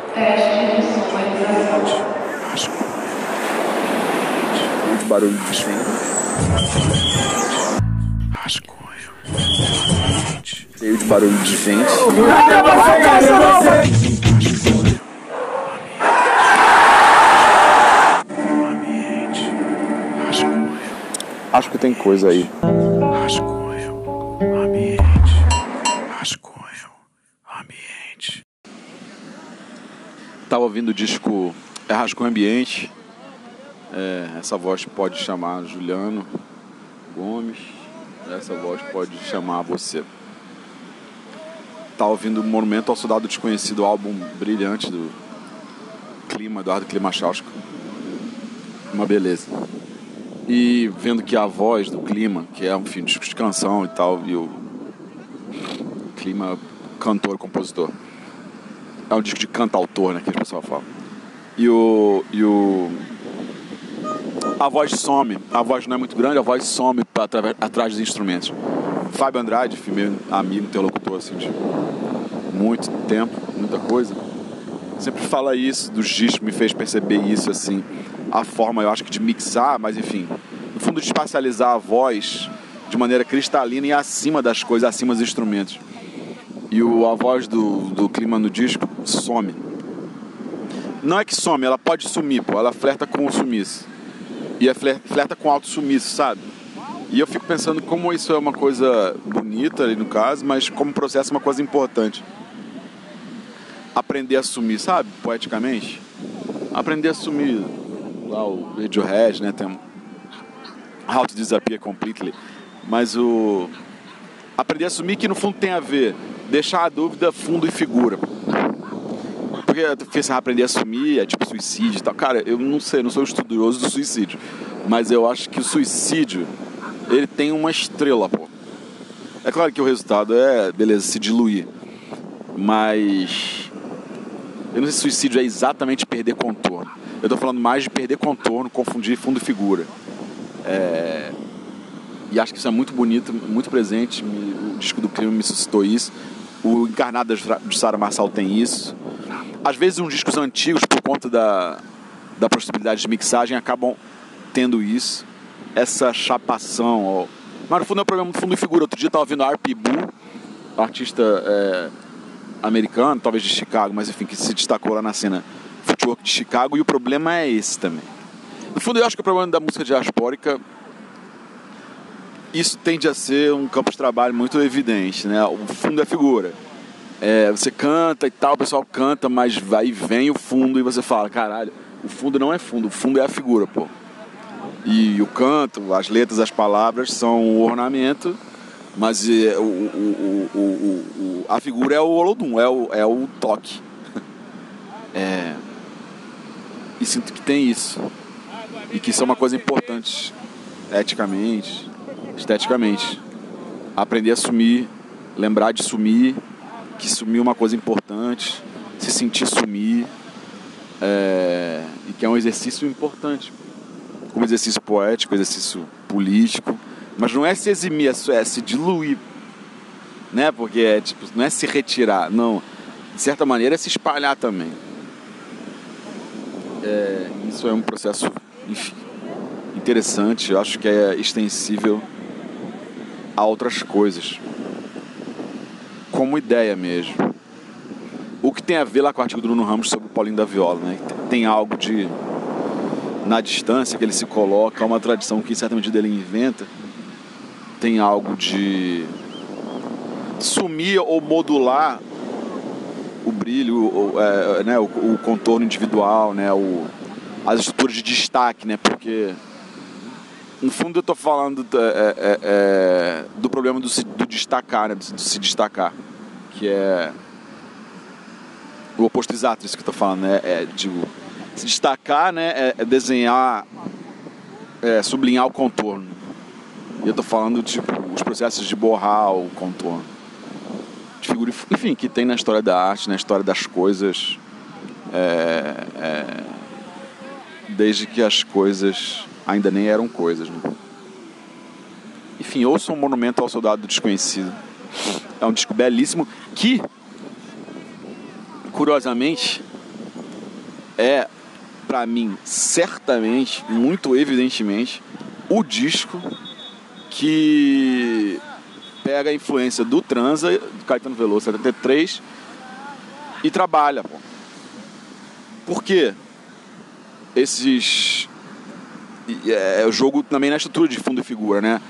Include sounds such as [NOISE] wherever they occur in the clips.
Teste de sonorização. Muito barulho de fim. Cheio de barulho de gente. Acho que tem coisa aí. Rascunho, Tava ouvindo o disco É Rascunho Ambiente. É, essa voz pode chamar Juliano Gomes. Essa voz pode chamar você. Tá ouvindo Monumento ao Soldado Desconhecido, álbum brilhante do Clima, Eduardo Klimachowski. Uma beleza. E vendo que a voz do Clima, que é um disco de canção e tal, e o Clima, cantor, compositor. É um disco de cantautor, né, que o pessoal fala. E o, e o a voz some, a voz não é muito grande, a voz some pra, através- atrás dos instrumentos. Fábio Andrade, meu amigo, interlocutor assim, de muito tempo, muita coisa, sempre fala isso dos discos, me fez perceber isso assim. A forma, eu acho que de mixar, mas enfim, no fundo de espacializar a voz de maneira cristalina e acima das coisas, acima dos instrumentos. E o, a voz do, do clima no disco some. Não é que some, ela pode sumir, pô, ela flerta com o sumiço. E é fler- flerta com alto sumiço, sabe? E eu fico pensando como isso é uma coisa bonita ali no caso, mas como processo é uma coisa importante. Aprender a sumir, sabe? Poeticamente. Aprender a sumir. Lá o Radiohead, né? Tem How to Disappear Completely. Mas o... Aprender a sumir que no fundo tem a ver deixar a dúvida fundo e figura. Porque eu ah, aprender a assumir é tipo suicídio e tal. Cara, eu não sei, não sou estudioso do suicídio. Mas eu acho que o suicídio, ele tem uma estrela, pô. É claro que o resultado é, beleza, se diluir. Mas. Eu não sei se suicídio é exatamente perder contorno. Eu tô falando mais de perder contorno, confundir fundo e figura. É, E acho que isso é muito bonito, muito presente. O disco do crime me suscitou isso. O Encarnado de Sara Marçal tem isso. Às vezes, uns discos antigos, por conta da, da possibilidade de mixagem, acabam tendo isso. Essa chapação. Ó. Mas no fundo é um problema de fundo e figura. Outro dia eu estava ouvindo a R.P. Boo, artista é, americano, talvez de Chicago, mas enfim, que se destacou lá na cena footwork de Chicago. E o problema é esse também. No fundo, eu acho que o problema da música diaspórica isso tende a ser um campo de trabalho muito evidente, né? O fundo é figura. É, você canta e tal, o pessoal canta, mas vai e vem o fundo e você fala, caralho, o fundo não é fundo, o fundo é a figura, pô. E o canto, as letras, as palavras são o ornamento, mas é, o, o- o- a figura é o Olodum, é o, é o toque. [LAUGHS] É, e sinto que tem isso. E que isso é uma coisa importante, eticamente, esteticamente. Aprender a sumir, lembrar de sumir, que sumir é uma coisa importante, se sentir sumir, é, e que é um exercício importante, como exercício poético, exercício político, mas não é se eximir, é só- é se diluir, né? Porque é tipo, não é se retirar, não. De certa maneira é se espalhar também. É, isso é um processo, enfim, interessante, eu acho que é extensível a outras coisas. Como ideia mesmo. O que tem a ver lá com o artigo do Bruno Ramos sobre o Paulinho da Viola, né? Tem algo de. Na distância que ele se coloca, uma tradição que em certa medida ele inventa, tem algo de sumir ou modular o brilho, o, é, né, o, o contorno individual, né, o, as estruturas de destaque, né, porque no fundo eu estou falando é, é, é, do problema do se, do destacar, né, do, do se destacar, que é o oposto exato disso que eu estou falando, né, é, digo, se destacar, né, é, é desenhar, é, sublinhar o contorno. E eu estou falando tipo os processos de borrar o contorno. De figura, enfim, que tem na história da arte, na história das coisas, é, desde que as coisas ainda nem eram coisas. Né? Enfim, ouça um monumento ao soldado desconhecido. É um disco belíssimo que, curiosamente, é, pra mim, certamente, muito evidentemente, o disco que pega a influência do Transa, do Caetano Veloso 73 e trabalha, pô. Por quê? Esses. É o jogo também na estrutura de fundo e figura, né?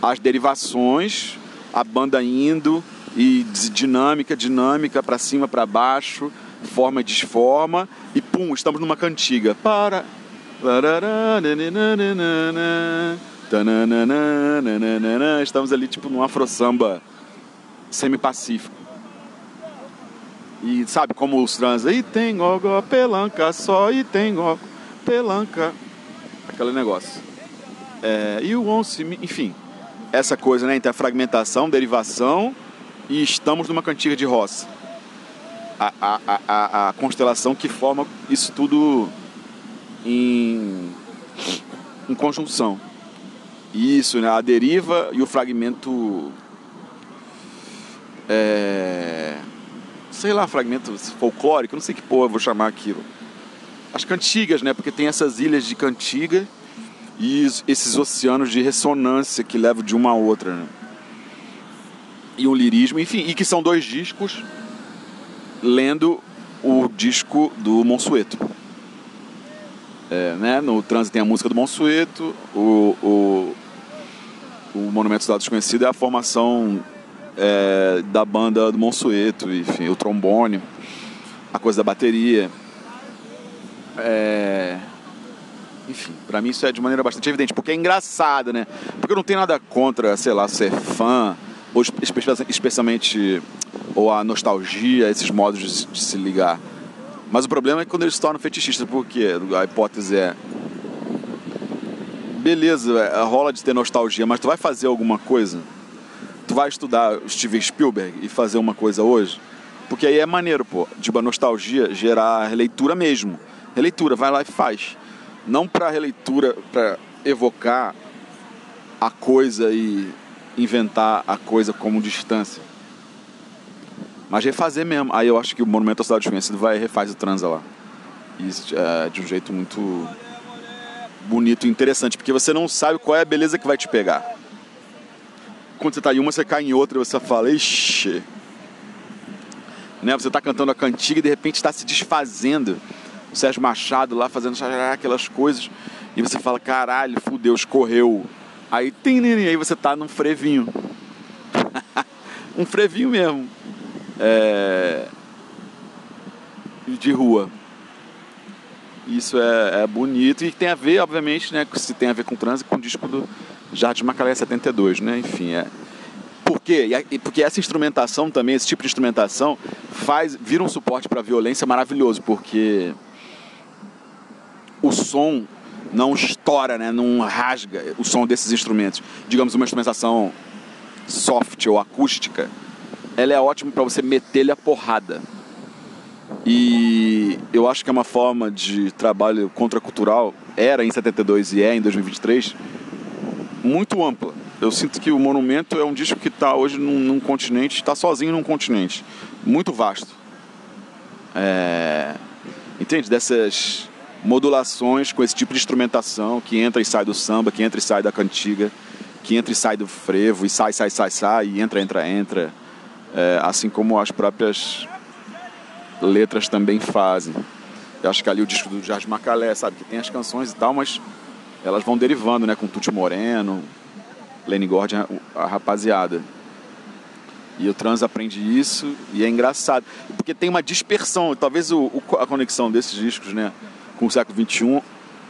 As derivações, a banda indo e dinâmica, dinâmica, para cima, para baixo, forma e desforma, e pum, estamos numa cantiga. Para. Estamos ali tipo num afro samba semi-pacífico. E sabe como os trans aí tem gogó, pelanca, só e tem gogó, pelanca. Aquele negócio. É, e o once, enfim, essa coisa, né, entre a fragmentação, derivação e estamos numa cantiga de roça. A, a, a, a constelação que forma isso tudo em, em conjunção. Isso, né? A deriva e o fragmento. É, sei lá, fragmento folclórico, não sei que porra vou chamar aquilo. As cantigas, né? Porque tem essas ilhas de cantiga e esses oceanos de ressonância que levam de uma a outra, né? E um lirismo, enfim, e que são dois discos lendo o disco do Monsueto. É, né? No trânsito tem a música do Monsueto, o, o, o Monumento Cidade Desconhecida é a formação é, da banda do Monsueto, enfim, o trombone, a coisa da bateria. É... Enfim, para mim isso é de maneira bastante evidente, porque é engraçado, né? Porque eu não tenho nada contra, sei lá, ser fã, ou especialmente ou a nostalgia, esses modos de, se ligar. Mas o problema é quando eles se tornam fetichistas, porque a hipótese é beleza, é, rola de ter nostalgia, mas tu vai fazer alguma coisa? Tu vai estudar Steven Spielberg e fazer uma coisa hoje? Porque aí é maneiro, pô, de uma nostalgia gerar releitura mesmo. Releitura, vai lá e faz. Não para releitura, para evocar a coisa e inventar a coisa como distância. Mas refazer mesmo. Aí eu acho que o Monumento à Cidade Desconhecida vai refaz o transa lá. E, é, de um jeito muito bonito e interessante, porque você não sabe qual é a beleza que vai te pegar. Quando você está em uma, você cai em outra e você fala, ixi. Né? Você está cantando a cantiga e de repente está se desfazendo. O Sérgio Machado lá fazendo aquelas coisas. E você fala, caralho, fudeu, escorreu. Aí tem, aí você tá num frevinho. [LAUGHS] um frevinho mesmo. É... De rua. Isso é, é, bonito e tem a ver, obviamente, né, se tem a ver com trânsito, com o disco do Jardim Macalé 72, né? Enfim, é. Por quê? Porque essa instrumentação também, esse tipo de instrumentação, faz, vira um suporte para a violência maravilhoso, porque o som não estoura, né? não rasga o som desses instrumentos. Digamos, uma instrumentação soft ou acústica, ela é ótima para você meter-lhe a porrada. E eu acho que é uma forma de trabalho contracultural, era em 72 e é em 2023, muito ampla. Eu sinto que o Monumento é um disco que está hoje num, num continente, está sozinho num continente, muito vasto. É... Entende? Dessas modulações com esse tipo de instrumentação que entra e sai do samba, que entra e sai da cantiga, que entra e sai do frevo, e sai, sai, sai, sai, e entra, entra, entra. É, assim como as próprias letras também fazem. Eu acho que ali o disco do Jardim Macalé, sabe, que tem as canções e tal, mas elas vão derivando, né, com Tuti Moreno, Lenny Gordon, a rapaziada. E o trans aprende isso e é engraçado, porque tem uma dispersão, talvez o, o, a conexão desses discos, né, com o século XXI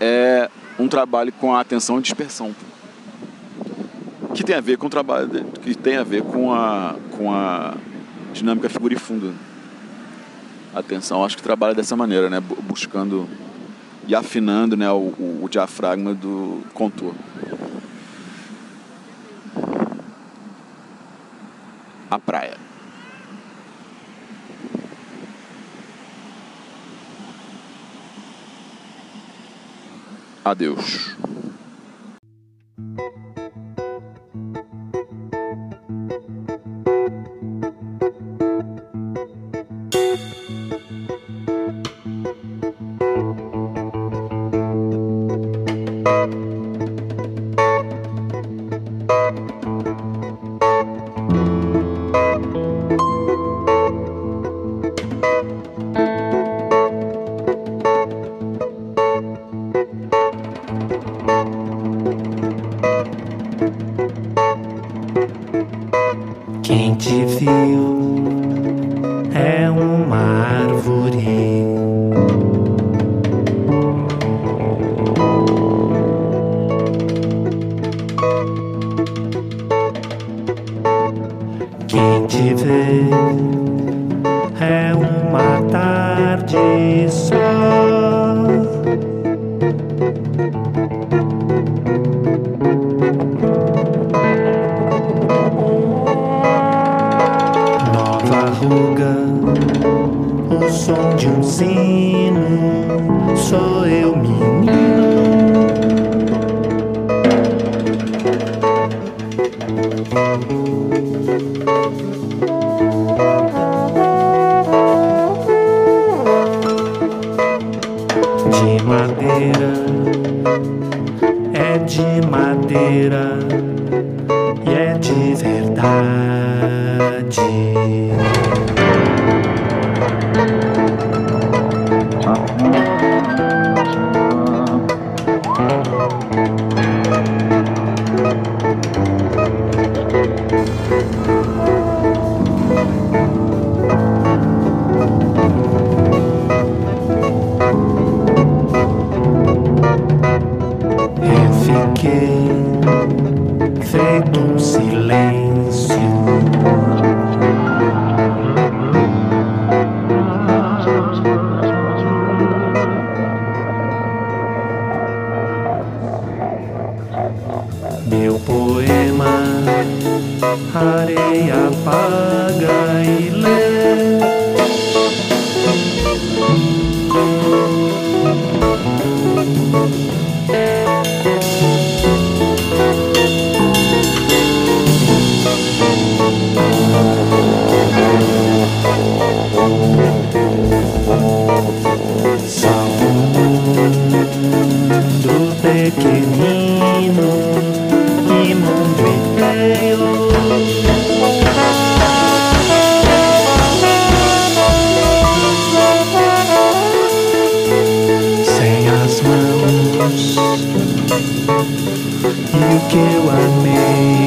é um trabalho com a atenção e dispersão que tem a ver com o trabalho que tem a ver com a com a dinâmica figura e fundo. Atenção acho que trabalha dessa maneira né? Buscando e afinando né o, o, o diafragma do contorno a praia Adeus. Quem te viu? Sino, sou eu menino. de madeira, é de madeira e é de verdade. Fiquei feito um silêncio. E o que eu amei.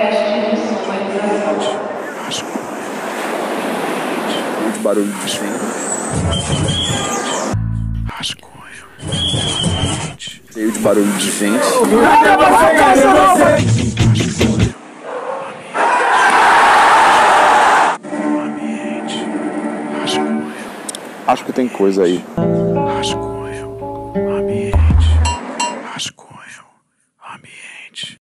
Teste de sonorização. Muito barulho de vento. Rascunho. Cheio de barulho de vento. Acho que tem coisa aí. Rascunho.